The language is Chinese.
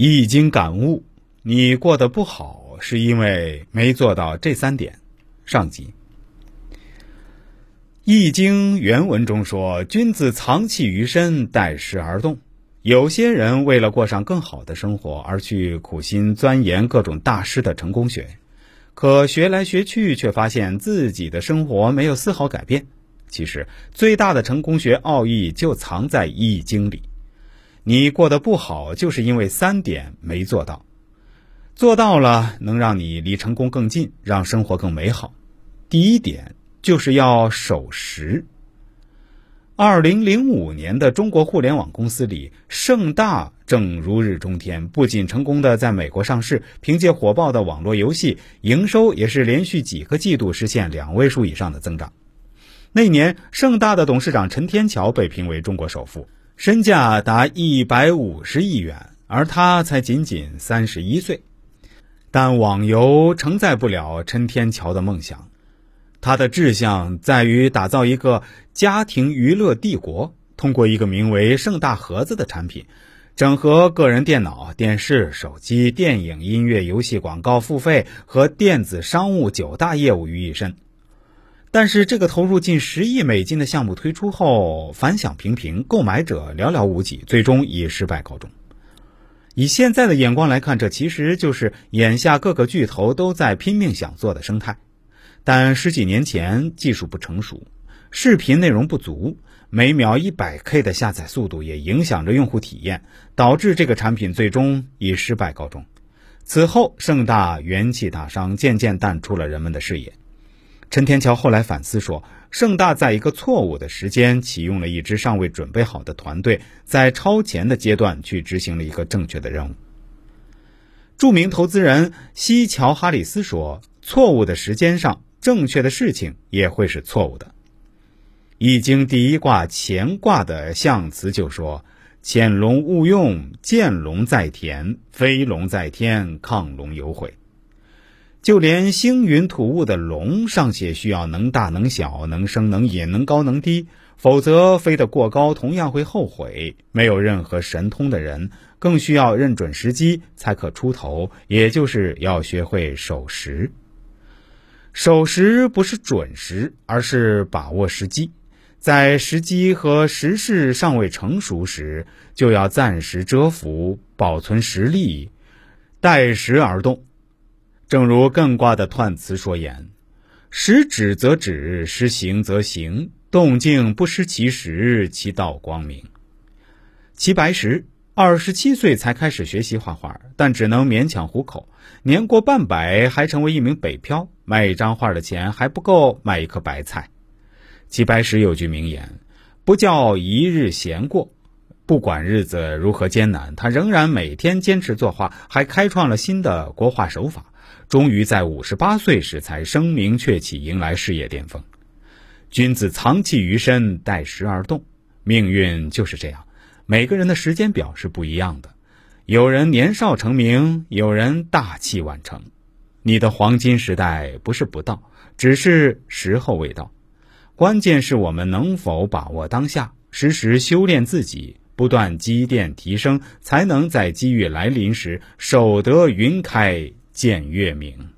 易经感悟：你过得不好，是因为没做到这三点。上集。易经原文中说：“君子藏器于身，待时而动。”有些人为了过上更好的生活，而去苦心钻研各种大师的成功学，可学来学去，却发现自己的生活没有丝毫改变。其实，最大的成功学奥义就藏在易经里。你过得不好，就是因为三点没做到；做到了，能让你离成功更近，让生活更美好。第一点就是要守时。二零零五年的中国互联网公司里，盛大正如日中天，不仅成功的在美国上市，凭借火爆的网络游戏，营收也是连续几个季度实现两位数以上的增长。那年，盛大的董事长陈天桥被评为中国首富，身价达一百五十亿元，而他才仅仅三十一岁。但网游承载不了陈天桥的梦想。他的志向在于打造一个家庭娱乐帝国，通过一个名为“盛大盒子”的产品，整合个人电脑、电视、手机、电影、音乐、游戏、广告付费和电子商务九大业务于一身。但是，这个投入近十亿美金的项目推出后反响平平，购买者寥寥无几，最终以失败告终。以现在的眼光来看，这其实就是眼下各个巨头都在拼命想做的生态。但十几年前技术不成熟，视频内容不足，每秒一百 K 的下载速度也影响着用户体验，导致这个产品最终以失败告终。此后，盛大元气大伤，渐渐淡出了人们的视野。陈天桥后来反思说：“盛大在一个错误的时间启用了一支尚未准备好的团队，在超前的阶段去执行了一个正确的任务。”著名投资人西乔哈里斯说：“错误的时间上。”正确的事情也会是错误的。易经第一卦乾卦的象辞就说：“潜龙勿用，见龙在田，飞龙在天，亢龙有悔。”就连星云吐雾的龙尚且需要能大能小、能升能隐、能高能低，否则飞得过高同样会后悔。没有任何神通的人，更需要认准时机才可出头，也就是要学会守时。守时不是准时，而是把握时机。在时机和时势尚未成熟时，就要暂时蛰伏，保存实力，待时而动。正如艮卦的彖辞所言：“时止则止，时行则行，动静不失其时，其道光明。”齐白石。二十七岁才开始学习画画，但只能勉强糊口。年过半百还成为一名北漂，卖一张画的钱还不够买一颗白菜。齐白石有句名言：“不叫一日闲过。”不管日子如何艰难，他仍然每天坚持作画，还开创了新的国画手法。终于在五十八岁时才声名鹊起，迎来事业巅峰。君子藏器于身，待时而动。命运就是这样。每个人的时间表是不一样的，有人年少成名，有人大器晚成。你的黄金时代不是不到，只是时候未到。关键是我们能否把握当下，时时修炼自己，不断积淀提升，才能在机遇来临时守得云开见月明。